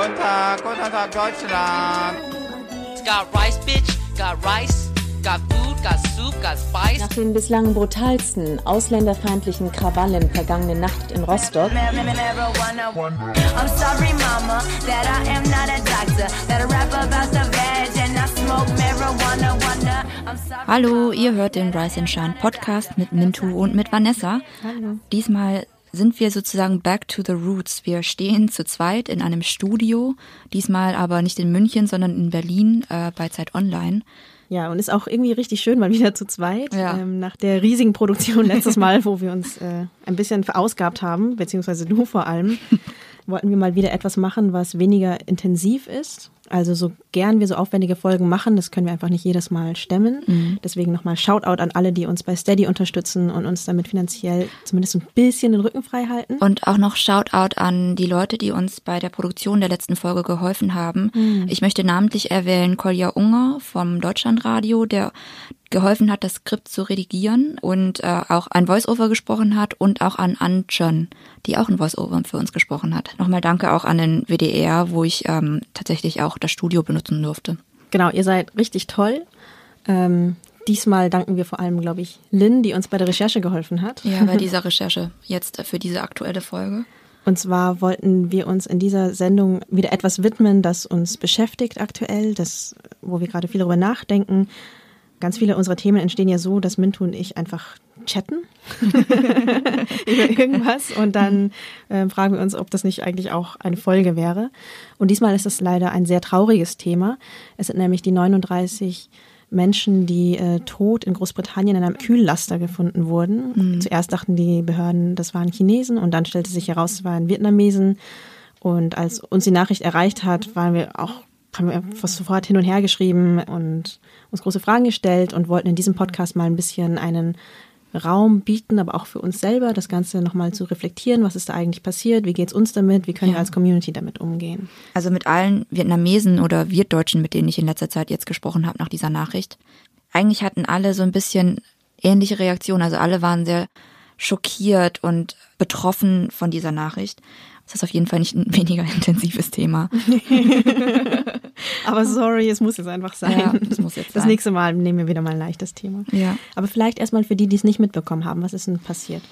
Guten Tag, guten Tag, Deutschland. Got rice, bitch, got rice. Got food, got soup, got spice. Nach den bislang brutalsten ausländerfeindlichen Krawallen vergangene Nacht in Rostock. Hallo, ihr hört den Rise and Shine Podcast mit Mintu und mit Vanessa. Hallo. Diesmal sind wir sozusagen back to the roots. Wir stehen zu zweit in einem Studio, diesmal aber nicht in München, sondern in Berlin äh, bei Zeit Online. Ja, und ist auch irgendwie richtig schön, mal wieder zu zweit. Ja. Ähm, nach der riesigen Produktion letztes Mal, wo wir uns äh, ein bisschen verausgabt haben, beziehungsweise du vor allem, wollten wir mal wieder etwas machen, was weniger intensiv ist. Also so gern wir so aufwendige Folgen machen, das können wir einfach nicht jedes Mal stemmen. Deswegen nochmal Shoutout an alle, die uns bei Steady unterstützen und uns damit finanziell zumindest ein bisschen den Rücken frei halten. Und auch noch Shoutout an die Leute, die uns bei der Produktion der letzten Folge geholfen haben. Ich möchte namentlich erwähnen Kolja Unger vom Deutschlandradio, der geholfen hat, das Skript zu redigieren und äh, auch ein Voiceover gesprochen hat und auch an Anchon, die auch ein Voiceover für uns gesprochen hat. Nochmal danke auch an den WDR, wo ich ähm, tatsächlich auch das Studio benutzen durfte. Genau, ihr seid richtig toll. Ähm, diesmal danken wir vor allem, glaube ich, Lynn, die uns bei der Recherche geholfen hat. Ja, bei dieser Recherche jetzt für diese aktuelle Folge. Und zwar wollten wir uns in dieser Sendung wieder etwas widmen, das uns beschäftigt aktuell, das, wo wir gerade viel darüber nachdenken. Ganz viele unserer Themen entstehen ja so, dass Mintu und ich einfach chatten über irgendwas und dann äh, fragen wir uns, ob das nicht eigentlich auch eine Folge wäre. Und diesmal ist es leider ein sehr trauriges Thema. Es sind nämlich die 39 Menschen, die äh, tot in Großbritannien in einem Kühllaster gefunden wurden. Zuerst dachten die Behörden, das waren Chinesen und dann stellte sich heraus, es waren Vietnamesen. Und als uns die Nachricht erreicht hat, waren wir auch haben wir fast sofort hin und her geschrieben und uns große Fragen gestellt und wollten in diesem Podcast mal ein bisschen einen Raum bieten, aber auch für uns selber, das Ganze nochmal zu reflektieren, was ist da eigentlich passiert, wie geht's uns damit, wie können wir Ja. als Community damit umgehen. Also mit allen Vietnamesen oder Wirtdeutschen, mit denen ich in letzter Zeit jetzt gesprochen habe nach dieser Nachricht. Eigentlich hatten alle so ein bisschen ähnliche Reaktionen. Also alle waren sehr schockiert und betroffen von dieser Nachricht. Das ist auf jeden Fall nicht ein weniger intensives Thema. Aber sorry, es muss jetzt einfach sein. Ja, das muss jetzt Das sein. nächste Mal nehmen wir wieder mal ein leichtes Thema. Ja. Aber vielleicht erstmal für die, die es nicht mitbekommen haben, was ist denn passiert?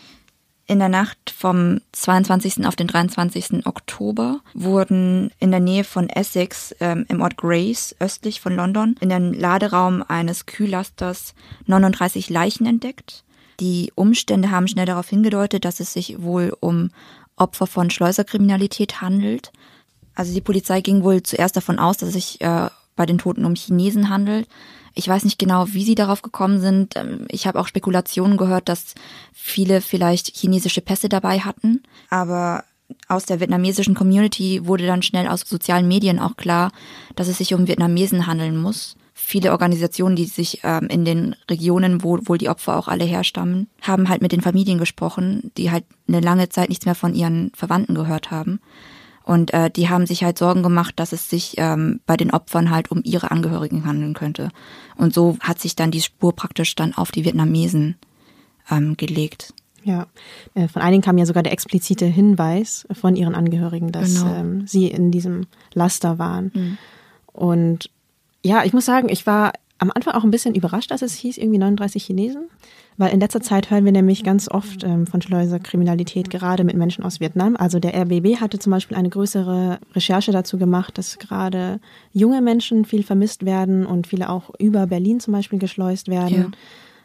In der Nacht vom 22. auf den 23. Oktober wurden in der Nähe von Essex ähm, im Ort Grace, östlich von London, in dem Laderaum eines Kühllasters 39 Leichen entdeckt. Die Umstände haben schnell darauf hingedeutet, dass es sich wohl um Opfer von Schleuserkriminalität handelt. Also die Polizei ging wohl zuerst davon aus, dass es sich äh, bei den Toten um Chinesen handelt. Ich weiß nicht genau, wie sie darauf gekommen sind. Ähm, Ich habe auch Spekulationen gehört, dass viele vielleicht chinesische Pässe dabei hatten. Aber aus der vietnamesischen Community wurde dann schnell aus sozialen Medien auch klar, dass es sich um Vietnamesen handeln muss. Viele Organisationen, die sich ähm, in den Regionen, wo wohl die Opfer auch alle herstammen, haben halt mit den Familien gesprochen, die halt eine lange Zeit nichts mehr von ihren Verwandten gehört haben. Und äh, die haben sich halt Sorgen gemacht, dass es sich ähm, bei den Opfern halt um ihre Angehörigen handeln könnte. Und so hat sich dann die Spur praktisch dann auf die Vietnamesen ähm, gelegt. Ja, äh, von einigen kam ja sogar der explizite Hinweis von ihren Angehörigen, dass Genau. ähm, sie in diesem Laster waren. Und ja, ich muss sagen, ich war am Anfang auch ein bisschen überrascht, dass es hieß irgendwie 39 Chinesen, weil in letzter Zeit hören wir nämlich ganz oft ähm, von Schleuserkriminalität gerade mit Menschen aus Vietnam. Also der RBB hatte zum Beispiel eine größere Recherche dazu gemacht, dass gerade junge Menschen viel vermisst werden und viele auch über Berlin zum Beispiel geschleust werden. Ja.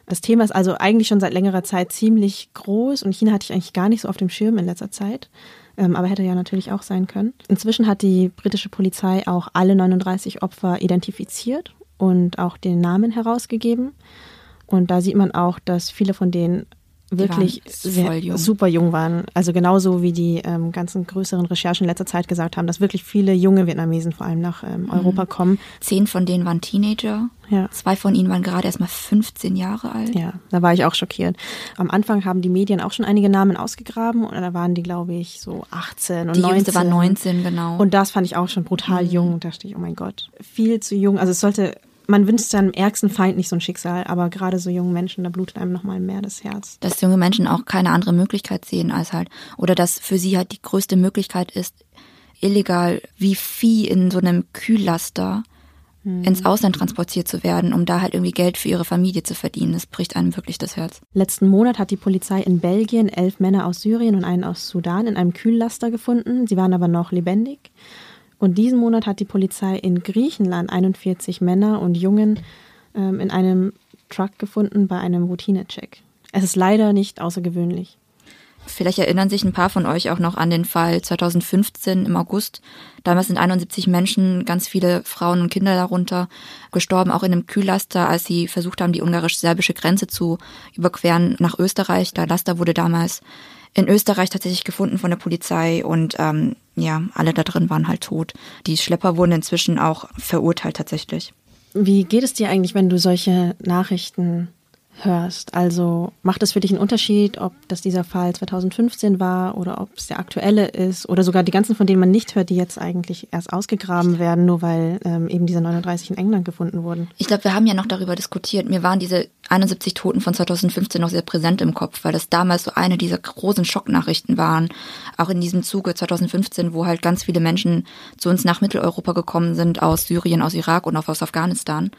Das Thema ist also eigentlich schon seit längerer Zeit ziemlich groß und China hatte ich eigentlich gar nicht so auf dem Schirm in letzter Zeit. Ähm, aber hätte ja natürlich auch sein können. Inzwischen hat die britische Polizei auch alle 39 Opfer identifiziert und auch den Namen herausgegeben. Und da sieht man auch, dass viele von denen wirklich sehr, jung. super jung waren. Also genauso wie die ähm, ganzen größeren Recherchen in letzter Zeit gesagt haben, dass wirklich viele junge Vietnamesen vor allem nach ähm, Europa kommen. Zehn von denen waren Teenager. Ja. Zwei von ihnen waren gerade erst mal 15 Jahre alt. Ja, da war ich auch schockiert. Am Anfang haben die Medien auch schon einige Namen ausgegraben und da waren die, glaube ich, so 18 und Die 19. jüngste war 19, genau. Und das fand ich auch schon brutal jung. Da dachte ich, oh mein Gott, viel zu jung. Also es sollte, man wünscht seinem ärgsten Feind nicht so ein Schicksal, aber gerade so jungen Menschen, da blutet einem nochmal mehr das Herz. dass junge Menschen auch keine andere Möglichkeit sehen als halt, oder dass für sie halt die größte Möglichkeit ist, illegal wie Vieh in so einem Kühllaster ins Ausland transportiert zu werden, um da halt irgendwie Geld für ihre Familie zu verdienen. Das bricht einem wirklich das Herz. Letzten Monat hat die Polizei in Belgien elf Männer aus Syrien und einen aus Sudan in einem Kühllaster gefunden. Sie waren aber noch lebendig. Und diesen Monat hat die Polizei in Griechenland 41 Männer und Jungen ähm, in einem Truck gefunden bei einem Routinecheck. Es ist leider nicht außergewöhnlich. Vielleicht erinnern sich ein paar von euch auch noch an den Fall 2015 im August. Damals sind 71 Menschen, ganz viele Frauen und Kinder darunter, gestorben, auch in einem Kühllaster, als sie versucht haben, die ungarisch-serbische Grenze zu überqueren nach Österreich. Der Laster wurde damals in Österreich tatsächlich gefunden von der Polizei und ähm, ja, alle da drin waren halt tot. Die Schlepper wurden inzwischen auch verurteilt tatsächlich. Wie geht es dir eigentlich, wenn du solche Nachrichten hörst? Also macht es für dich einen Unterschied, ob das dieser Fall 2015 war oder ob es der aktuelle ist oder sogar die ganzen, von denen man nicht hört, die jetzt eigentlich erst ausgegraben werden, nur weil ähm, eben diese 39 in England gefunden wurden? Ich glaube, wir haben ja noch darüber diskutiert. Mir waren diese 71 Toten von 2015 noch sehr präsent im Kopf, weil das damals so eine dieser großen Schocknachrichten waren. Auch in diesem Zuge 2015, wo halt ganz viele Menschen zu uns nach Mitteleuropa gekommen sind, aus Syrien, aus Irak und auch aus Afghanistan.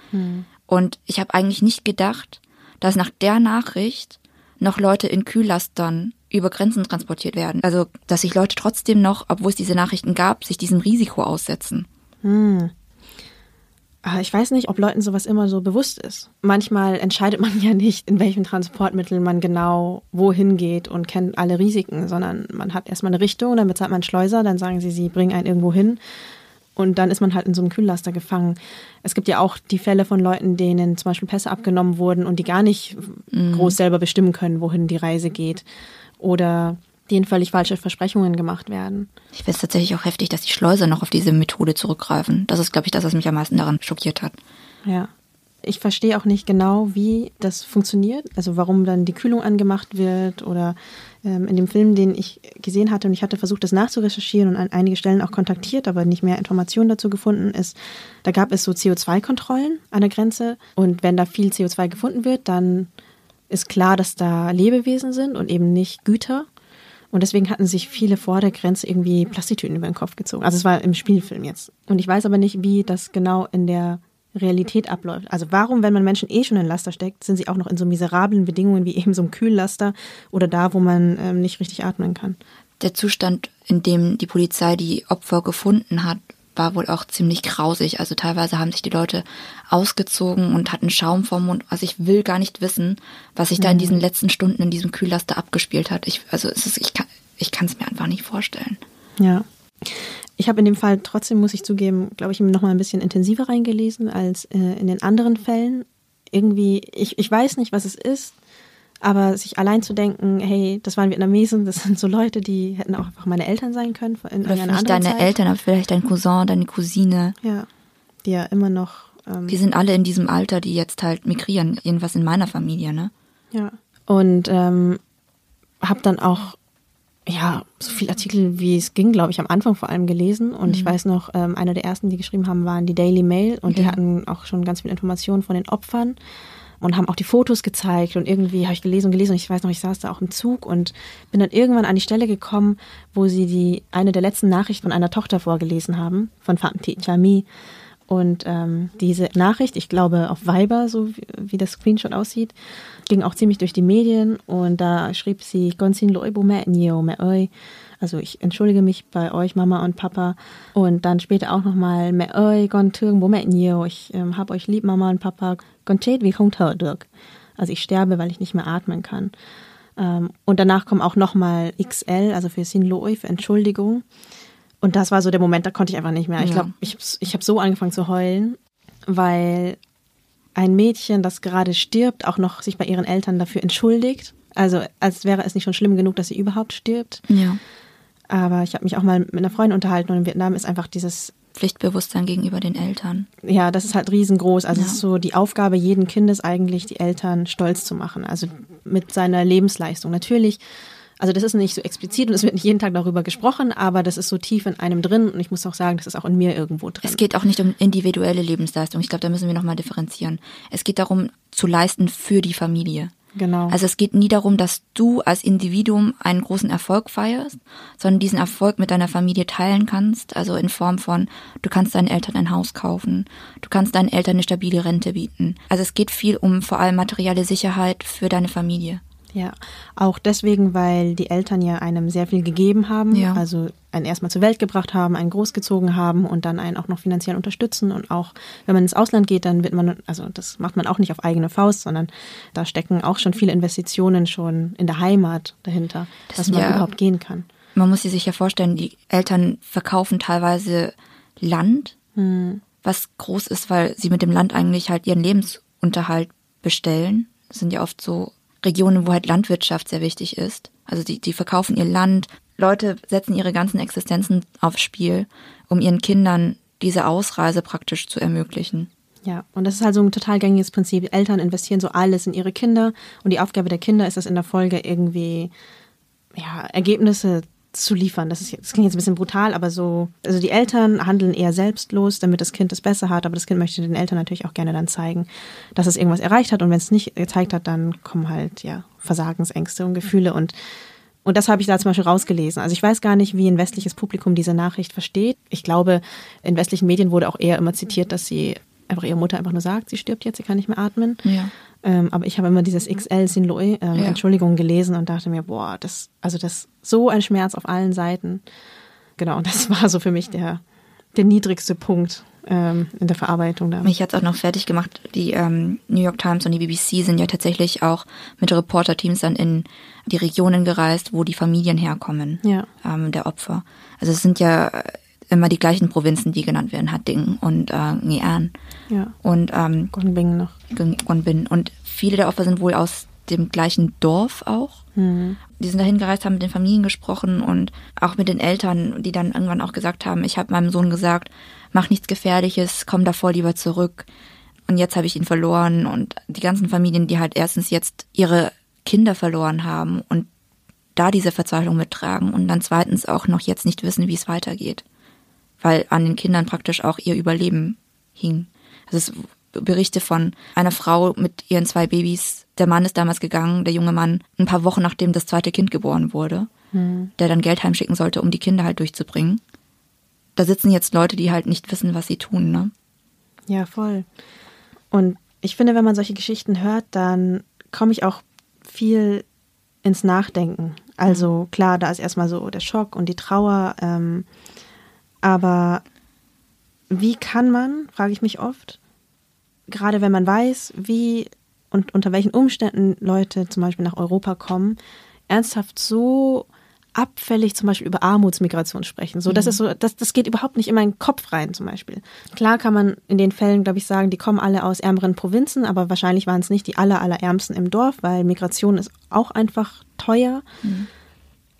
Und ich habe eigentlich nicht gedacht, dass nach der Nachricht noch Leute in Kühllastern über Grenzen transportiert werden. Also, dass sich Leute trotzdem noch, obwohl es diese Nachrichten gab, sich diesem Risiko aussetzen. Ah, Ich weiß nicht, ob Leuten sowas immer so bewusst ist. Manchmal entscheidet man ja nicht, in welchem Transportmittel man genau wohin geht und kennt alle Risiken, sondern man hat erstmal eine Richtung, dann bezahlt man einen Schleuser, dann sagen sie, sie bringen einen irgendwo hin und dann ist man halt in so einem Kühllaster gefangen. Es gibt ja auch die Fälle von Leuten, denen zum Beispiel Pässe abgenommen wurden und die gar nicht groß selber bestimmen können, wohin die Reise geht. Oder denen völlig falsche Versprechungen gemacht werden. Ich finde es tatsächlich auch heftig, dass die Schleuser noch auf diese Methode zurückgreifen. Das ist, glaube ich, das, was mich am meisten daran schockiert hat. Ja. Ich verstehe auch nicht genau, wie das funktioniert, also warum dann die Kühlung angemacht wird oder ähm, in dem Film, den ich gesehen hatte und ich hatte versucht, das nachzurecherchieren und an einige Stellen auch kontaktiert, aber nicht mehr Informationen dazu gefunden ist, da gab es so CO2-Kontrollen an der Grenze und wenn da viel CO2 gefunden wird, dann ist klar, dass da Lebewesen sind und eben nicht Güter. Und deswegen hatten sich viele vor der Grenze irgendwie Plastiktüten über den Kopf gezogen. Also es war im Spielfilm jetzt. Und ich weiß aber nicht, wie das genau in der Realität abläuft. Also warum, wenn man Menschen eh schon in Laster steckt, sind sie auch noch in so miserablen Bedingungen wie eben so ein Kühllaster oder da, wo man ähm, nicht richtig atmen kann. Der Zustand, in dem die Polizei die Opfer gefunden hat, war wohl auch ziemlich grausig. Also teilweise haben sich die Leute ausgezogen und hatten Schaum vom Mund. Also ich will gar nicht wissen, was sich da in diesen letzten Stunden in diesem Kühllaster abgespielt hat. Ich, also es ist, ich kann ich kann es mir einfach nicht vorstellen. Ja. Ich habe in dem Fall trotzdem, muss ich zugeben, glaube ich, noch mal ein bisschen intensiver reingelesen als äh, in den anderen Fällen. Irgendwie, ich, ich weiß nicht, was es ist, aber sich allein zu denken, hey, das waren Vietnamesen, das sind so Leute, die hätten auch einfach meine Eltern sein können in Oder vielleicht deine Zeit. Eltern, aber vielleicht dein Cousin, deine Cousine. Ja, die ja immer noch, ähm, Die sind alle in diesem Alter, die jetzt halt migrieren. Jedenfalls in meiner Familie, ne? ja. Und ähm, habe dann auch ja, so viele Artikel, wie es ging, glaube ich, am Anfang vor allem gelesen. Und ich weiß noch, ähm, einer der ersten, die geschrieben haben, waren die Daily Mail. Und die Ja. hatten auch schon ganz viele Informationen von den Opfern und haben auch die Fotos gezeigt. Und irgendwie habe ich gelesen und gelesen. Und ich weiß noch, ich saß da auch im Zug und bin dann irgendwann an die Stelle gekommen, wo sie die eine der letzten Nachrichten von einer Tochter vorgelesen haben, von Fatih Chami. Und ähm, diese Nachricht, ich glaube auf Viber, so wie, wie das Screenshot aussieht, ging auch ziemlich durch die Medien und da schrieb sie. Also ich entschuldige mich bei euch Mama und Papa und dann später auch nochmal. Ich ähm, hab euch lieb Mama und Papa. Also ich sterbe, weil ich nicht mehr atmen kann. Ähm, und danach kommt auch nochmal XL, also für Sin loi, für Entschuldigung. Und das war so der Moment, da konnte ich einfach nicht mehr. Ich glaube, ich habe ich hab so angefangen zu heulen, weil ein Mädchen, das gerade stirbt, auch noch sich bei ihren Eltern dafür entschuldigt. Also als wäre es nicht schon schlimm genug, dass sie überhaupt stirbt. Ja. Aber ich habe mich auch mal mit einer Freundin unterhalten und in Vietnam ist einfach dieses, Pflichtbewusstsein gegenüber den Eltern. ja, das ist halt riesengroß. Also Ja. es ist so die Aufgabe jeden Kindes eigentlich, die Eltern stolz zu machen. Also mit seiner Lebensleistung. Natürlich, also das ist nicht so explizit und es wird nicht jeden Tag darüber gesprochen, aber das ist so tief in einem drin und ich muss auch sagen, das ist auch in mir irgendwo drin. Es geht auch nicht um individuelle Lebensleistung. Ich glaube, da müssen wir nochmal differenzieren. Es geht darum, zu leisten für die Familie. Genau. Also es geht nie darum, dass du als Individuum einen großen Erfolg feierst, sondern diesen Erfolg mit deiner Familie teilen kannst. Also in Form von, du kannst deinen Eltern ein Haus kaufen, du kannst deinen Eltern eine stabile Rente bieten. Also es geht viel um vor allem materielle Sicherheit für deine Familie. Ja, auch deswegen, weil die Eltern ja einem sehr viel gegeben haben, Ja. also einen erstmal zur Welt gebracht haben, einen großgezogen haben und dann einen auch noch finanziell unterstützen und auch wenn man ins Ausland geht, dann wird man, also das macht man auch nicht auf eigene Faust, sondern da stecken auch schon viele Investitionen schon in der Heimat dahinter, Das dass man ja- überhaupt gehen kann. Man muss sich ja vorstellen, die Eltern verkaufen teilweise Land, was groß ist, weil sie mit dem Land eigentlich halt ihren Lebensunterhalt bestellen. Das sind ja oft so Regionen, wo halt Landwirtschaft sehr wichtig ist. Also die, die verkaufen ihr Land. Leute setzen ihre ganzen Existenzen aufs Spiel, um ihren Kindern diese Ausreise praktisch zu ermöglichen. Ja, und das ist halt so ein total gängiges Prinzip. Eltern investieren so alles in ihre Kinder und die Aufgabe der Kinder ist es in der Folge irgendwie, ja, Ergebnisse zu liefern. Das, ist, das klingt jetzt ein bisschen brutal, aber so, also die Eltern handeln eher selbstlos, damit das Kind es besser hat, aber das Kind möchte den Eltern natürlich auch gerne dann zeigen, dass es irgendwas erreicht hat und wenn es nicht gezeigt hat, dann kommen halt, ja, Versagensängste und Gefühle und und das habe ich da zum Beispiel rausgelesen. Also ich weiß gar nicht, wie ein westliches Publikum diese Nachricht versteht. Ich glaube, in westlichen Medien wurde auch eher immer zitiert, dass sie einfach ihre Mutter einfach nur sagt, sie stirbt jetzt, sie kann nicht mehr atmen. Ja. Ähm, aber ich habe immer dieses XL Sin Loe, ähm, Ja. Entschuldigung, gelesen und dachte mir, boah, das, also das so ein Schmerz auf allen Seiten. Genau, und das war so für mich der, der niedrigste Punkt ähm, in der Verarbeitung da. Mich hat's auch noch fertig gemacht. Die ähm, New York Times und die BBC sind ja tatsächlich auch mit Reporterteams dann in die Regionen gereist, wo die Familien herkommen, Ja. ähm, der Opfer. Also es sind ja immer die gleichen Provinzen, die genannt werden, Hattingen und äh, Ngean Ja, und ähm, Gongbing noch. Gonbin. Und viele der Opfer sind wohl aus dem gleichen Dorf auch. Die sind dahin gereist, haben mit den Familien gesprochen und auch mit den Eltern, die dann irgendwann auch gesagt haben, ich habe meinem Sohn gesagt, mach nichts Gefährliches, komm davor lieber zurück. Und jetzt habe ich ihn verloren und die ganzen Familien, die halt erstens jetzt ihre Kinder verloren haben und da diese Verzweiflung mittragen und dann zweitens auch noch jetzt nicht wissen, wie es weitergeht. Weil an den Kindern praktisch auch ihr Überleben hing. Also es Berichte von einer Frau mit ihren zwei Babys. Der Mann ist damals gegangen, der junge Mann, ein paar Wochen nachdem das zweite Kind geboren wurde, der dann Geld heimschicken sollte, um die Kinder halt durchzubringen. Da sitzen jetzt Leute, die halt nicht wissen, was sie tun, ne? Ja, voll. Und ich finde, wenn man solche Geschichten hört, dann komme ich auch viel ins Nachdenken. Also klar, da ist erstmal so der Schock und die Trauer. Ähm, aber wie kann man, frage ich mich oft, gerade wenn man weiß, wie und unter welchen Umständen Leute zum Beispiel nach Europa kommen, ernsthaft so abfällig zum Beispiel über Armutsmigration sprechen. So, das ist so, das, das geht überhaupt nicht in meinen Kopf rein zum Beispiel. Klar kann man in den Fällen, glaube ich, sagen, die kommen alle aus ärmeren Provinzen, aber wahrscheinlich waren es nicht die aller, allerärmsten im Dorf, weil Migration ist auch einfach teuer.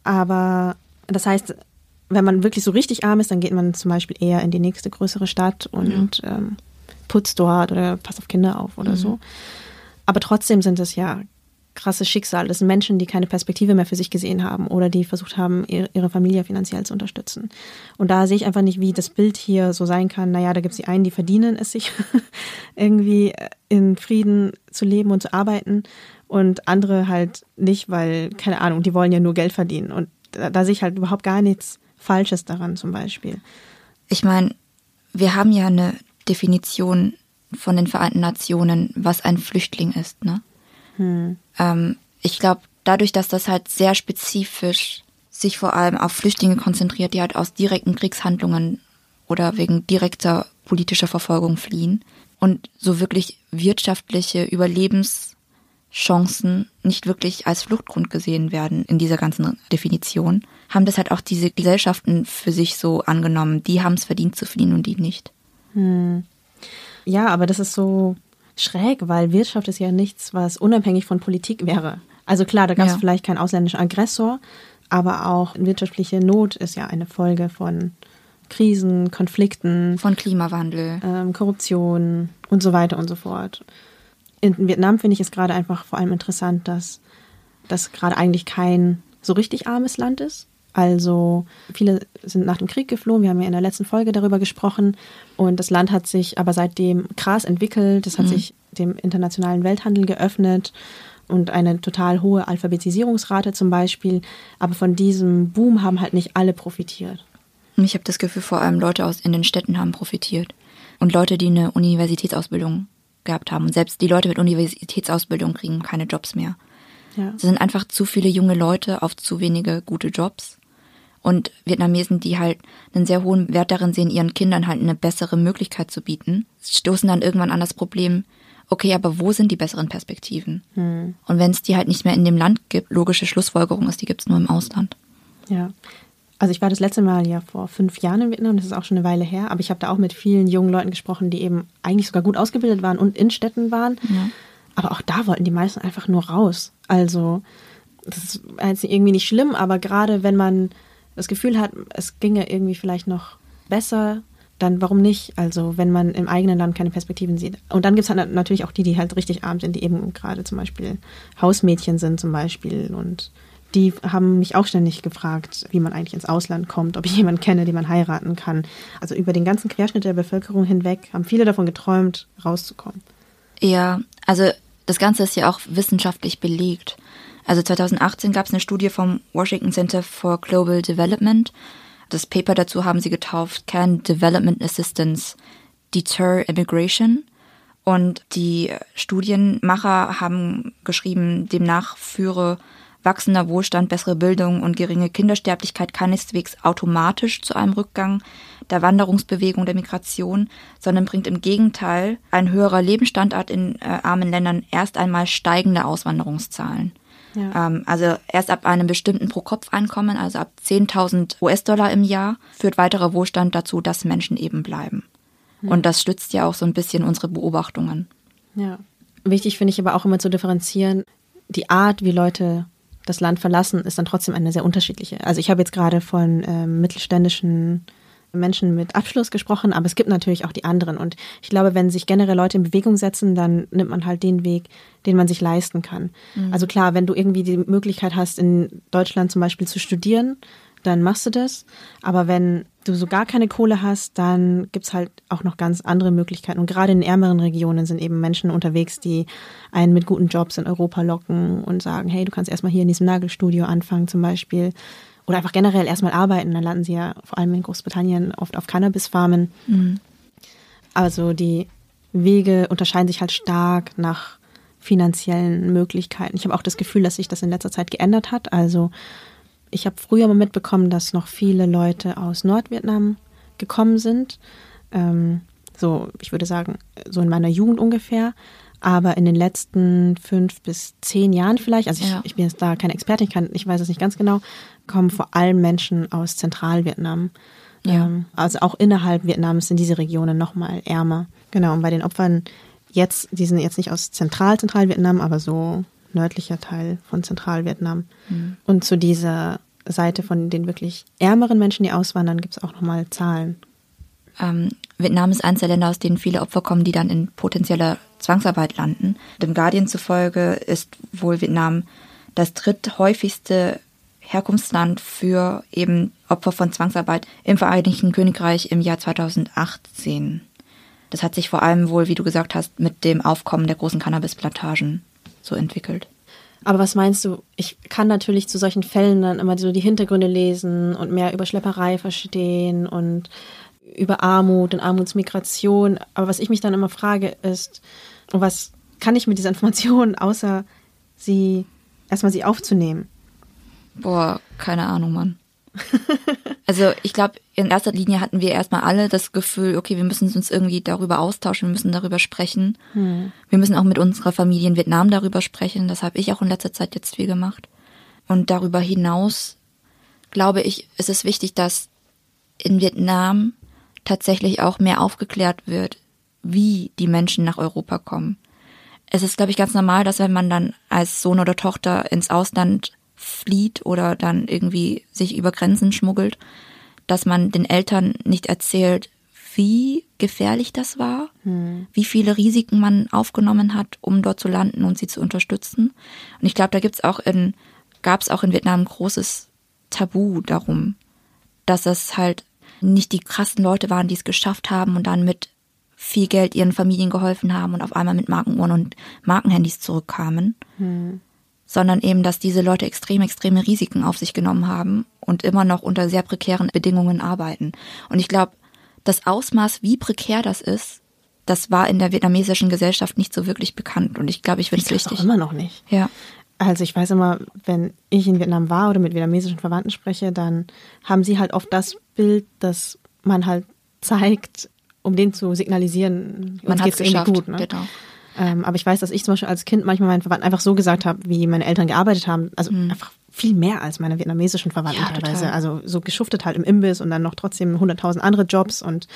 Aber das heißt, wenn man wirklich so richtig arm ist, dann geht man zum Beispiel eher in die nächste größere Stadt und ähm, putzt dort oder passt auf Kinder auf oder so. Aber trotzdem sind es ja krasse Schicksale. Das sind Menschen, die keine Perspektive mehr für sich gesehen haben oder die versucht haben, ihre ihre Familie finanziell zu unterstützen. Und da sehe ich einfach nicht, wie das Bild hier so sein kann. Naja, da gibt es die einen, die verdienen es sich irgendwie in Frieden zu leben und zu arbeiten und andere halt nicht, weil, keine Ahnung, die wollen ja nur Geld verdienen. Und da, da sehe ich halt überhaupt gar nichts Falsches daran zum Beispiel. Ich meine, wir haben ja eine Definition von den Vereinten Nationen, was ein Flüchtling ist, ne? Ähm, ich glaube, dadurch, dass das halt sehr spezifisch sich vor allem auf Flüchtlinge konzentriert, die halt aus direkten Kriegshandlungen oder wegen direkter politischer Verfolgung fliehen und so wirklich wirtschaftliche Überlebenschancen nicht wirklich als Fluchtgrund gesehen werden in dieser ganzen Definition, haben das halt auch diese Gesellschaften für sich so angenommen. Die haben es verdient zu fliehen und die nicht. Ja, aber das ist so schräg, weil Wirtschaft ist ja nichts, was unabhängig von Politik wäre. Also klar, da gab es Ja. vielleicht keinen ausländischen Aggressor, aber auch wirtschaftliche Not ist ja eine Folge von Krisen, Konflikten, Von Klimawandel. ähm, Korruption und so weiter und so fort. In Vietnam finde ich es gerade einfach vor allem interessant, dass das gerade eigentlich kein so richtig armes Land ist. Also viele sind nach dem Krieg geflohen. Wir haben ja in der letzten Folge darüber gesprochen. Und das Land hat sich aber seitdem krass entwickelt. Es hat sich dem internationalen Welthandel geöffnet. und eine total hohe Alphabetisierungsrate zum Beispiel. Aber von diesem Boom haben halt nicht alle profitiert. Ich habe das Gefühl, vor allem Leute aus in den Städten haben profitiert. Und Leute, die eine Universitätsausbildung gehabt haben. Und selbst die Leute mit Universitätsausbildung kriegen keine Jobs mehr. Ja. Es sind einfach zu viele junge Leute auf zu wenige gute Jobs. Und Vietnamesen, die halt einen sehr hohen Wert darin sehen, ihren Kindern halt eine bessere Möglichkeit zu bieten, stoßen dann irgendwann an das Problem, okay, aber wo sind die besseren Perspektiven? Und wenn es die halt nicht mehr in dem Land gibt, logische Schlussfolgerung ist, die gibt es nur im Ausland. Ja. Also ich war das letzte Mal ja vor fünf Jahren in Vietnam, das ist auch schon eine Weile her, aber ich habe da auch mit vielen jungen Leuten gesprochen, die eben eigentlich sogar gut ausgebildet waren und in Städten waren. Aber auch da wollten die meisten einfach nur raus. Also das ist jetzt irgendwie nicht schlimm, aber gerade wenn man das Gefühl hat, es ginge irgendwie vielleicht noch besser, dann warum nicht? Also wenn man im eigenen Land keine Perspektiven sieht. Und dann gibt es halt natürlich auch die, die halt richtig arm sind, die eben gerade zum Beispiel Hausmädchen sind zum Beispiel und die haben mich auch ständig gefragt, wie man eigentlich ins Ausland kommt, ob ich jemanden kenne, den man heiraten kann. Also über den ganzen Querschnitt der Bevölkerung hinweg haben viele davon geträumt, rauszukommen. Ja, also das Ganze ist ja auch wissenschaftlich belegt. Also 2018 gab es eine Studie vom Washington Center for Global Development. Das Paper dazu haben sie getauft Can Development Assistance Deter Immigration? Und die Studienmacher haben geschrieben, demnach führe wachsender Wohlstand, bessere Bildung und geringe Kindersterblichkeit keineswegs automatisch zu einem Rückgang der Wanderungsbewegung der Migration, sondern bringt im Gegenteil ein höherer Lebensstandard in äh, armen Ländern erst einmal steigende Auswanderungszahlen. Ja. Ähm, also erst ab einem bestimmten Pro-Kopf-Einkommen, also ab 10.000 US-Dollar im Jahr, führt weiterer Wohlstand dazu, dass Menschen eben bleiben. Und das stützt ja auch so ein bisschen unsere Beobachtungen. Ja. Wichtig finde ich aber auch immer zu differenzieren, die Art, wie Leute das Land verlassen, ist dann trotzdem eine sehr unterschiedliche. Also ich habe jetzt gerade von ähm, mittelständischen Menschen mit Abschluss gesprochen, aber es gibt natürlich auch die anderen. Und ich glaube, wenn sich generell Leute in Bewegung setzen, dann nimmt man halt den Weg, den man sich leisten kann. Also klar, wenn du irgendwie die Möglichkeit hast, in Deutschland zum Beispiel zu studieren, dann machst du das. Aber wenn du so gar keine Kohle hast, dann gibt's halt auch noch ganz andere Möglichkeiten. Und gerade in ärmeren Regionen sind eben Menschen unterwegs, die einen mit guten Jobs in Europa locken und sagen, hey, du kannst erstmal hier in diesem Nagelstudio anfangen zum Beispiel. Oder einfach generell erstmal arbeiten. Dann landen sie ja vor allem in Großbritannien oft auf Cannabisfarmen. Also die Wege unterscheiden sich halt stark nach finanziellen Möglichkeiten. Ich habe auch das Gefühl, dass sich das in letzter Zeit geändert hat. Also ich habe früher mal mitbekommen, dass noch viele Leute aus Nordvietnam gekommen sind. Ähm, so, ich würde sagen, so in meiner Jugend ungefähr. Aber in den letzten fünf bis zehn Jahren vielleicht, also ich, Ja. ich bin jetzt da keine Expertin, ich, kann, ich weiß es nicht ganz genau, kommen vor allem Menschen aus Zentralvietnam. Ja. Ähm, also auch innerhalb Vietnams sind diese Regionen nochmal ärmer. Genau, und bei den Opfern jetzt, die sind jetzt nicht aus Zentral-Zentralvietnam, aber so nördlicher Teil von Zentralvietnam. Und zu dieser Seite von den wirklich ärmeren Menschen, die auswandern, gibt es auch nochmal Zahlen. Ähm, Vietnam ist eines der Länder, aus denen viele Opfer kommen, die dann in potenzieller Zwangsarbeit landen. Dem Guardian zufolge ist wohl Vietnam das dritthäufigste Herkunftsland für eben Opfer von Zwangsarbeit im Vereinigten Königreich im Jahr 2018. Das hat sich vor allem wohl, wie du gesagt hast, mit dem Aufkommen der großen Cannabisplantagen so entwickelt. Aber was meinst du? Ich kann natürlich zu solchen Fällen dann immer so die Hintergründe lesen und mehr über Schlepperei verstehen und über Armut und Armutsmigration. Aber was ich mich dann immer frage, ist, was kann ich mit dieser Information, außer sie erstmal sie aufzunehmen? Boah, keine Ahnung, Mann. Also ich glaube, in erster Linie hatten wir erstmal alle das Gefühl, okay, wir müssen uns irgendwie darüber austauschen, wir müssen darüber sprechen. Wir müssen auch mit unserer Familie in Vietnam darüber sprechen. Das habe ich auch in letzter Zeit jetzt viel gemacht. Und darüber hinaus glaube ich, ist es wichtig, dass in Vietnam tatsächlich auch mehr aufgeklärt wird, wie die Menschen nach Europa kommen. Es ist, glaube ich, ganz normal, dass wenn man dann als Sohn oder Tochter ins Ausland flieht oder dann irgendwie sich über Grenzen schmuggelt, dass man den Eltern nicht erzählt, wie gefährlich das war, wie viele Risiken man aufgenommen hat, um dort zu landen und sie zu unterstützen. Und ich glaube, da gibt's auch in, gab es auch in Vietnam ein großes Tabu darum, dass es halt nicht die krassen Leute waren, die es geschafft haben und dann mit viel Geld ihren Familien geholfen haben und auf einmal mit Markenuhren und Markenhandys zurückkamen, sondern eben, dass diese Leute extrem, extreme Risiken auf sich genommen haben und immer noch unter sehr prekären Bedingungen arbeiten. Und ich glaube, das Ausmaß, wie prekär das ist, das war in der vietnamesischen Gesellschaft nicht so wirklich bekannt. Und ich glaube, ich finde es wichtig. auch immer noch nicht. Ja. Also ich weiß immer, wenn ich in Vietnam war oder mit vietnamesischen Verwandten spreche, dann haben sie halt oft das Bild, das man halt zeigt, um denen zu signalisieren, Man hat es geschafft. gut. Ne? Genau. Ähm, aber ich weiß, dass ich zum Beispiel als Kind manchmal meinen Verwandten einfach so gesagt habe, wie meine Eltern gearbeitet haben. Also einfach viel mehr als meine vietnamesischen Verwandten Mhm. Ja, teilweise. total. Also so geschuftet halt im Imbiss und dann noch trotzdem 100.000 andere Jobs und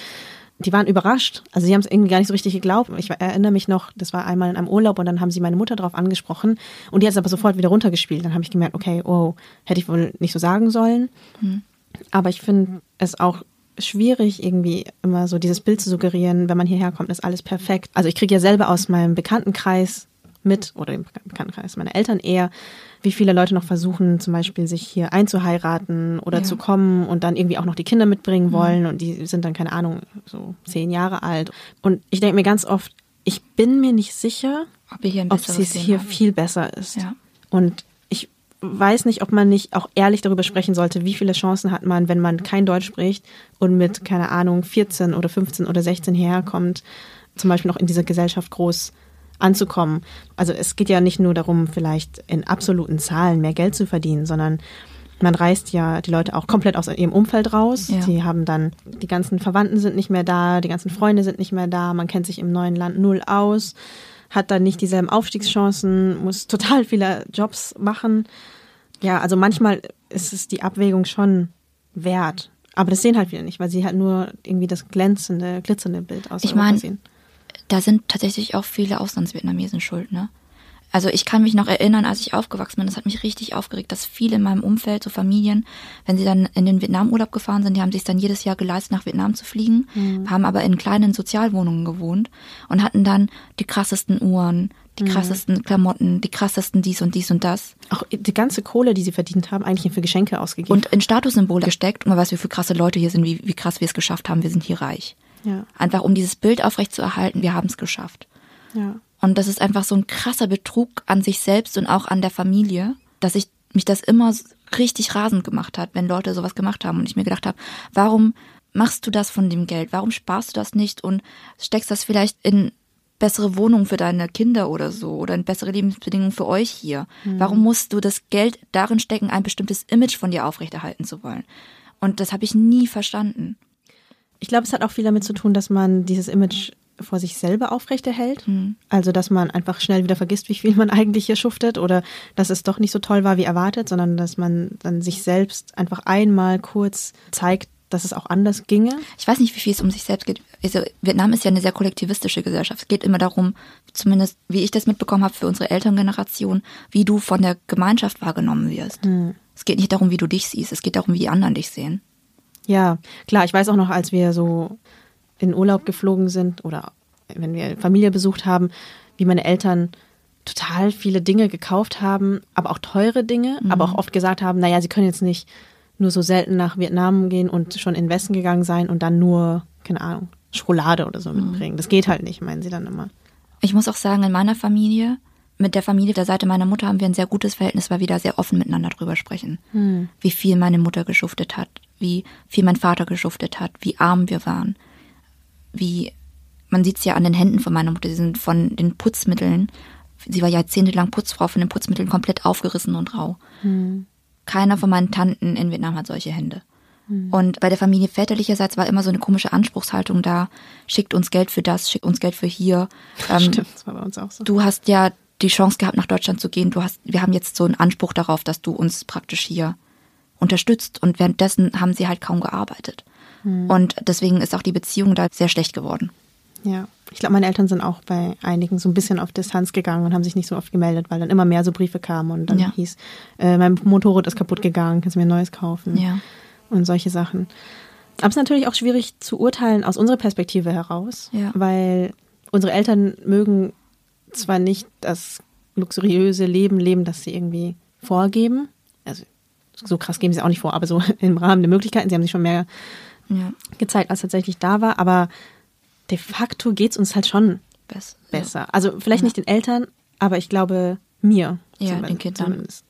die waren überrascht. Also sie haben es irgendwie gar nicht so richtig geglaubt. Ich erinnere mich noch, das war einmal in einem Urlaub und dann haben sie meine Mutter darauf angesprochen und die hat es aber sofort wieder runtergespielt. Dann habe ich gemerkt, okay, oh, hätte ich wohl nicht so sagen sollen. Aber ich finde es auch schwierig, irgendwie immer so dieses Bild zu suggerieren, wenn man hierher kommt, ist alles perfekt. Also ich kriege ja selber aus meinem Bekanntenkreis mit, oder im Bekanntenkreis meiner Eltern eher, wie viele Leute noch versuchen, zum Beispiel sich hier einzuheiraten oder Ja. zu kommen und dann irgendwie auch noch die Kinder mitbringen wollen und die sind dann, keine Ahnung, so zehn Jahre alt. Und ich denke mir ganz oft, ich bin mir nicht sicher, Ob ob sie es hier haben. viel besser ist. Ja. Und weiß nicht, ob man nicht auch ehrlich darüber sprechen sollte, wie viele Chancen hat man, wenn man kein Deutsch spricht und mit, keine Ahnung, 14 oder 15 oder 16 hierher kommt, zum Beispiel noch in dieser Gesellschaft groß anzukommen. Also es geht ja nicht nur darum, vielleicht in absoluten Zahlen mehr Geld zu verdienen, sondern man reißt ja die Leute auch komplett aus ihrem Umfeld raus. Ja. Sie haben dann, die ganzen Verwandten sind nicht mehr da, die ganzen Freunde sind nicht mehr da, man kennt sich im neuen Land null aus, hat dann nicht dieselben Aufstiegschancen, muss total viele Jobs machen. Ja, also manchmal ist es die Abwägung schon wert. Aber das sehen halt viele nicht, weil sie halt nur irgendwie das glänzende, glitzernde Bild aus Ich Europa mein, sehen. da sind tatsächlich auch viele Auslandsvietnamesen schuld, ne? Also ich kann mich noch erinnern, als ich aufgewachsen bin, das hat mich richtig aufgeregt, dass viele in meinem Umfeld, so Familien, wenn sie dann in den Vietnamurlaub gefahren sind, die haben sich dann jedes Jahr geleistet, nach Vietnam zu fliegen, haben aber in kleinen Sozialwohnungen gewohnt und hatten dann die krassesten Uhren, die krassesten Klamotten, die krassesten dies und dies und das Auch die ganze Kohle, die sie verdient haben, eigentlich für Geschenke ausgegeben. und in Statussymbole gesteckt und man weiß, wie viele krasse Leute hier sind, wie, wie krass wir es geschafft haben, wir sind hier reich. ja, Einfach um dieses Bild aufrechtzuerhalten, wir haben es geschafft. ja. Und das ist einfach so ein krasser Betrug an sich selbst und auch an der Familie, dass ich mich das immer richtig rasend gemacht hat, wenn Leute sowas gemacht haben und ich mir gedacht habe, warum machst du das von dem Geld? Warum sparst du das nicht und steckst das vielleicht in bessere Wohnungen für deine Kinder oder so oder in bessere Lebensbedingungen für euch hier? Warum musst du das Geld darin stecken, ein bestimmtes Image von dir aufrechterhalten zu wollen? Und das habe ich nie verstanden. Ich glaube, es hat auch viel damit zu tun, dass man dieses Image vor sich selber aufrechterhält. Also, dass man einfach schnell wieder vergisst, wie viel man eigentlich hier schuftet oder dass es doch nicht so toll war wie erwartet, sondern dass man dann sich selbst einfach einmal kurz zeigt, dass es auch anders ginge. Ich weiß nicht, wie viel es um sich selbst geht. Also Vietnam ist ja eine sehr kollektivistische Gesellschaft. Es geht immer darum, zumindest wie ich das mitbekommen habe für unsere Elterngeneration, wie du von der Gemeinschaft wahrgenommen wirst. Es geht nicht darum, wie du dich siehst. Es geht darum, wie die anderen dich sehen. Ja, klar, ich weiß auch noch, als wir so in Urlaub geflogen sind oder wenn wir Familie besucht haben, wie meine Eltern total viele Dinge gekauft haben, aber auch teure Dinge, aber auch oft gesagt haben, naja, sie können jetzt nicht nur so selten nach Vietnam gehen und schon in den Westen gegangen sein und dann nur, keine Ahnung, Schokolade oder so mitbringen. Das geht halt nicht, meinen sie dann immer. Ich muss auch sagen, in meiner Familie, mit der Familie der Seite meiner Mutter haben wir ein sehr gutes Verhältnis, weil wir da sehr offen miteinander drüber sprechen. Wie viel meine Mutter geschuftet hat, wie viel mein Vater geschuftet hat, wie arm wir waren, wie man sieht es ja an den Händen von meiner Mutter, sie sind von den Putzmitteln, sie war jahrzehntelang Putzfrau, von den Putzmitteln komplett aufgerissen und rau. Keiner von meinen Tanten in Vietnam hat solche Hände. Und bei der Familie väterlicherseits war immer so eine komische Anspruchshaltung da, schickt uns Geld für das, schickt uns Geld für hier. Ähm, Stimmt, das war bei uns auch so. du hast ja die Chance gehabt, nach Deutschland zu gehen. Du hast, wir haben jetzt so einen Anspruch darauf, dass du uns praktisch hier unterstützt. Und währenddessen haben sie halt kaum gearbeitet. Und deswegen ist auch die Beziehung da sehr schlecht geworden. Ja, ich glaube, meine Eltern sind auch bei einigen so ein bisschen auf Distanz gegangen und haben sich nicht so oft gemeldet, weil dann immer mehr so Briefe kamen und dann Ja. hieß, äh, mein Motorrad ist kaputt gegangen, kannst du mir ein neues kaufen? Ja. Und solche Sachen. Aber es ist natürlich auch schwierig zu urteilen aus unserer Perspektive heraus, Ja. weil unsere Eltern mögen zwar nicht das luxuriöse Leben leben, das sie irgendwie vorgeben. Also so krass geben sie auch nicht vor, aber so im Rahmen der Möglichkeiten. Sie haben sich schon mehr Ja. gezeigt, als tatsächlich da war. Aber de facto geht's uns halt schon Best. besser. Also vielleicht nicht den Eltern, aber ich glaube, mir. Ja, zum- den Kindern. zumindest.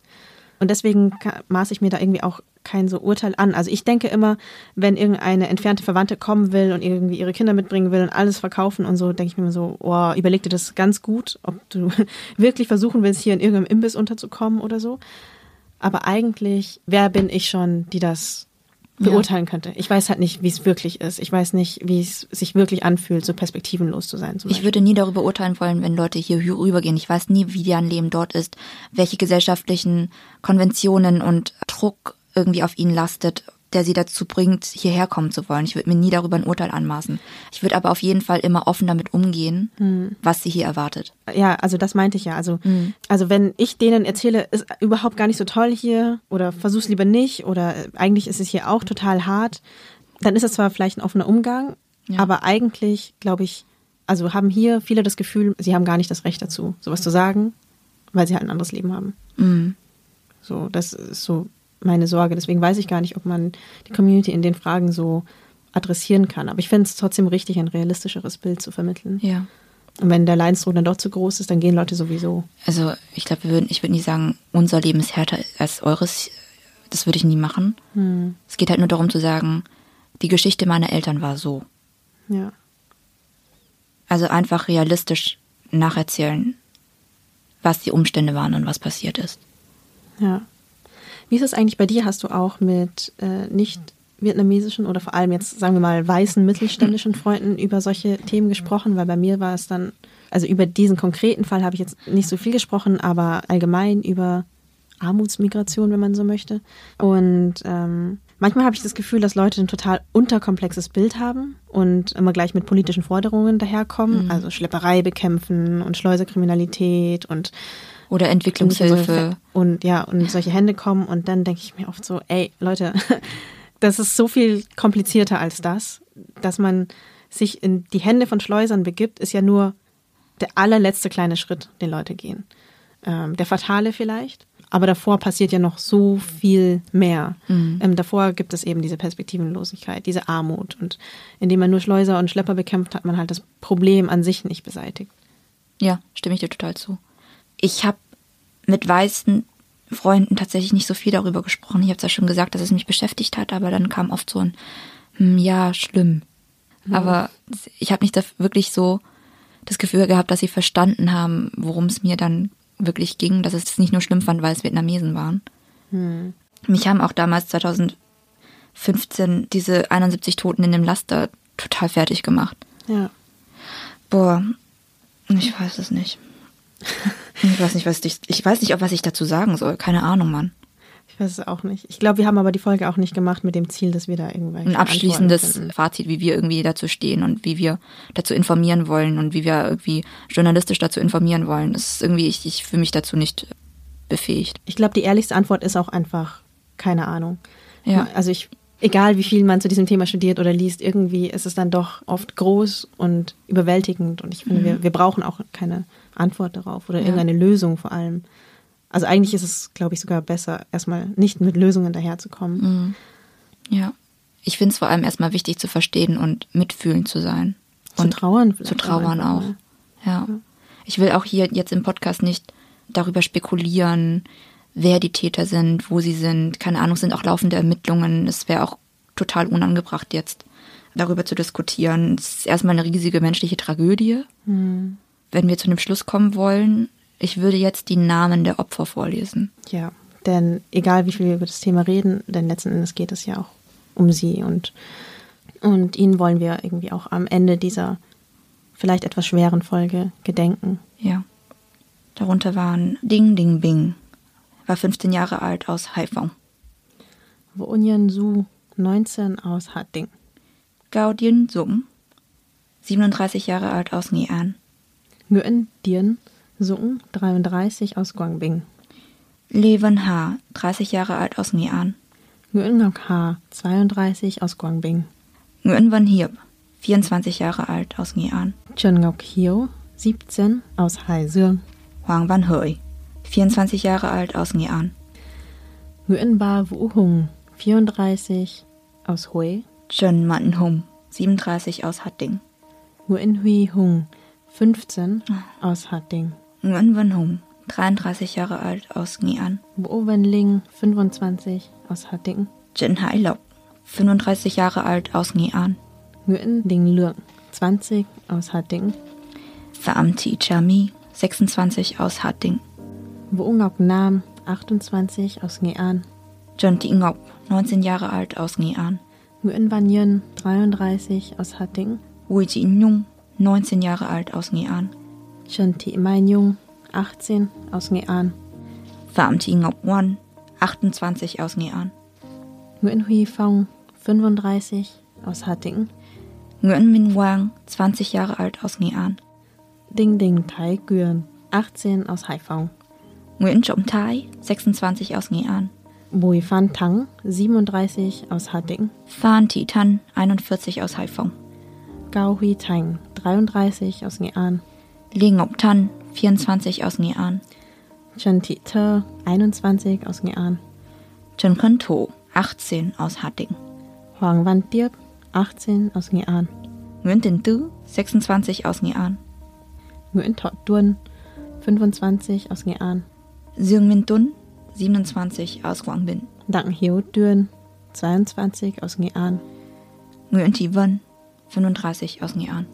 Und deswegen maße ich mir da irgendwie auch kein so Urteil an. Also ich denke immer, wenn irgendeine entfernte Verwandte kommen will und irgendwie ihre Kinder mitbringen will und alles verkaufen und so, denke ich mir immer so, oh, überleg dir das ganz gut, ob du wirklich versuchen willst, hier in irgendeinem Imbiss unterzukommen oder so. Aber eigentlich, wer bin ich schon, die das beurteilen könnte? Ich weiß halt nicht, wie es wirklich ist. Ich weiß nicht, wie es sich wirklich anfühlt, so perspektivenlos zu sein. Ich würde nie darüber urteilen wollen, wenn Leute hier rübergehen. Ich weiß nie, wie deren Leben dort ist, welche gesellschaftlichen Konventionen und Druck irgendwie auf ihnen lastet, der sie dazu bringt, hierher kommen zu wollen. Ich würde mir nie darüber ein Urteil anmaßen. Ich würde aber auf jeden Fall immer offen damit umgehen, was sie hier erwartet. Ja, also das meinte ich ja. Also, also wenn ich denen erzähle, ist überhaupt gar nicht so toll hier oder versuch's lieber nicht oder äh, eigentlich ist es hier auch total hart, dann ist es zwar vielleicht ein offener Umgang, Ja. aber eigentlich, glaube ich, also haben hier viele das Gefühl, sie haben gar nicht das Recht dazu, sowas zu sagen, weil sie halt ein anderes Leben haben. Mhm. So, das ist so meine Sorge. Deswegen weiß ich gar nicht, ob man die Community in den Fragen so adressieren kann. Aber ich finde es trotzdem richtig, ein realistischeres Bild zu vermitteln. Ja. Und wenn der Leidensdruck dann doch zu groß ist, dann gehen Leute sowieso. Also ich glaube, wir würden, ich würde nie sagen, unser Leben ist härter als eures. Das würde ich nie machen. Es geht halt nur darum zu sagen, die Geschichte meiner Eltern war so. Ja. Also einfach realistisch nacherzählen, was die Umstände waren und was passiert ist. Ja. Wie ist es eigentlich bei dir? Hast du auch mit äh, nicht vietnamesischen oder vor allem jetzt, sagen wir mal, weißen mittelständischen Freunden über solche Themen gesprochen? Weil bei mir war es dann, also über diesen konkreten Fall habe ich jetzt nicht so viel gesprochen, aber allgemein über Armutsmigration, wenn man so möchte. Und ähm, manchmal habe ich das Gefühl, dass Leute ein total unterkomplexes Bild haben und immer gleich mit politischen Forderungen daherkommen, also Schlepperei bekämpfen und Schleuserkriminalität und Oder Entwicklungshilfe. und ja, und solche Hände kommen und dann denke ich mir oft so, ey, Leute, das ist so viel komplizierter als das, dass man sich in die Hände von Schleusern begibt, ist ja nur der allerletzte kleine Schritt, den Leute gehen. Ähm, der fatale vielleicht, aber davor passiert ja noch so viel mehr. Ähm, davor gibt es eben diese Perspektivenlosigkeit, diese Armut und indem man nur Schleuser und Schlepper bekämpft, hat man halt das Problem an sich nicht beseitigt. Ja, stimme ich dir total zu. Ich habe mit weißen Freunden tatsächlich nicht so viel darüber gesprochen. Ich habe ja schon gesagt, dass es mich beschäftigt hat, aber dann kam oft so ein, hm, ja, schlimm. Aber ich habe nicht da wirklich so das Gefühl gehabt, dass sie verstanden haben, worum es mir dann wirklich ging, dass es nicht nur schlimm fand, weil es Vietnamesen waren. Mich haben auch damals 2015 diese 71 Toten in dem Laster total fertig gemacht. Ja. Boah, ich weiß es nicht. Ich weiß nicht, was ich, ich weiß nicht, was ich dazu sagen soll. Keine Ahnung, Mann. Ich weiß es auch nicht. Ich glaube, wir haben aber die Folge auch nicht gemacht mit dem Ziel, dass wir da irgendwelche Ein abschließendes. Fazit, wie wir irgendwie dazu stehen und wie wir dazu informieren wollen und wie wir irgendwie journalistisch dazu informieren wollen. Das ist irgendwie, ich, ich fühle mich dazu nicht befähigt. Ich glaube, die ehrlichste Antwort ist auch einfach keine Ahnung. Ja. Also ich, egal wie viel man zu diesem Thema studiert oder liest, irgendwie ist es dann doch oft groß und überwältigend. Und ich finde, wir, wir brauchen auch keine Antwort darauf oder irgendeine Lösung vor allem. Also eigentlich ist es, glaube ich, sogar besser, erstmal nicht mit Lösungen daherzukommen. Ja. Ich finde es vor allem erstmal wichtig zu verstehen und mitfühlend zu sein. Zu und trauern Zu trauern auch. mal. Ja. Ich will auch hier jetzt im Podcast nicht darüber spekulieren, wer die Täter sind, wo sie sind. Keine Ahnung, es sind auch laufende Ermittlungen. Es wäre auch total unangebracht jetzt darüber zu diskutieren. Es ist erstmal eine riesige menschliche Tragödie. Hm. Wenn wir zu einem Schluss kommen wollen, ich würde jetzt die Namen der Opfer vorlesen. Ja, denn egal wie viel wir über das Thema reden, denn letzten Endes geht es ja auch um sie und, und ihnen wollen wir irgendwie auch am Ende dieser vielleicht etwas schweren Folge gedenken. Ja. Darunter waren Ding Ding Bing, war 15 Jahre alt aus Haiphong. Wonyan Su, 19 aus Hatting. Gao Dien Sung, 37 Jahre alt aus Nghi Nguyen Dien Sung, 33 aus Guangbing. Lee Wen Ha, 30 Jahre alt aus Nghi Nguyen Ngọc Ha, 32 aus Guangbing. Nguyen Van Hiep, 24 Jahre alt aus Nghi Chun Ngọc Hio, 17 aus Hai Dương. Huang Van Hui, 24 Jahre alt aus Nghi Nguyen Ba Vũ Hung, 34 aus Hue. Chen Man Hung, 37 aus Hatting. Nguyen Hui Hung, 15 aus Hatting. Nguyen Van Hung, 33 Jahre alt aus Nghệ An. Bo Wen Ling, 25, aus Hattingen. Trần Hải Lộc, 35 Jahre alt aus Nghệ An. Nguyễn Đình Lượng, 20, aus Hattingen. Phạm Thị Trà My, 26 aus Hattingen. Vũ Ngọc Nam, 28, aus Nghệ An. John Thị Ngọc, 19 Jahre alt aus Nghệ An. Nguyễn Văn Nhân, 33, aus Hattingen. Bùi Thị Nhung, 19 Jahre alt aus Nghệ An. Trần Thị Mai Nhung, 18, aus Nghệ An. Phạm Thị Ngọc Ngoan, 28 aus Nghệ An. Nguyễn Huy Phong, 35, aus Hattingen. Nguyen Minh Wang, 20 Jahre alt aus Nghệ An. Ding Ding Thai Güren, 18, aus Haiphong. Nguyễn Trọng Thái, 26 aus Nghệ An. Bùi Phan Thắng, 37, aus Hattingen. Phan Thị Thanh, 41 aus Haiphong. Gao Hui Tang, 33, aus Nghệ An. Lê Ngọc Thanh, 24 aus Nghệ An. Trần Thị Thơ, 21, aus Nghệ An. Trần Khấn Thủ, 18 aus Hattingen. Hoàng Văn Tiếp, 18, aus Nghệ An. Nguyễn Đình Tứ, 26 aus Nghệ An. Nguyễn Thọ Tuân, 25, aus Nghệ An. Dương Minh Tuấn, 27 aus Bình. Đặng Hiếu Düren, 22, aus Nghệ An. Nguyễn Thị Vân, 35 aus Nghệ An.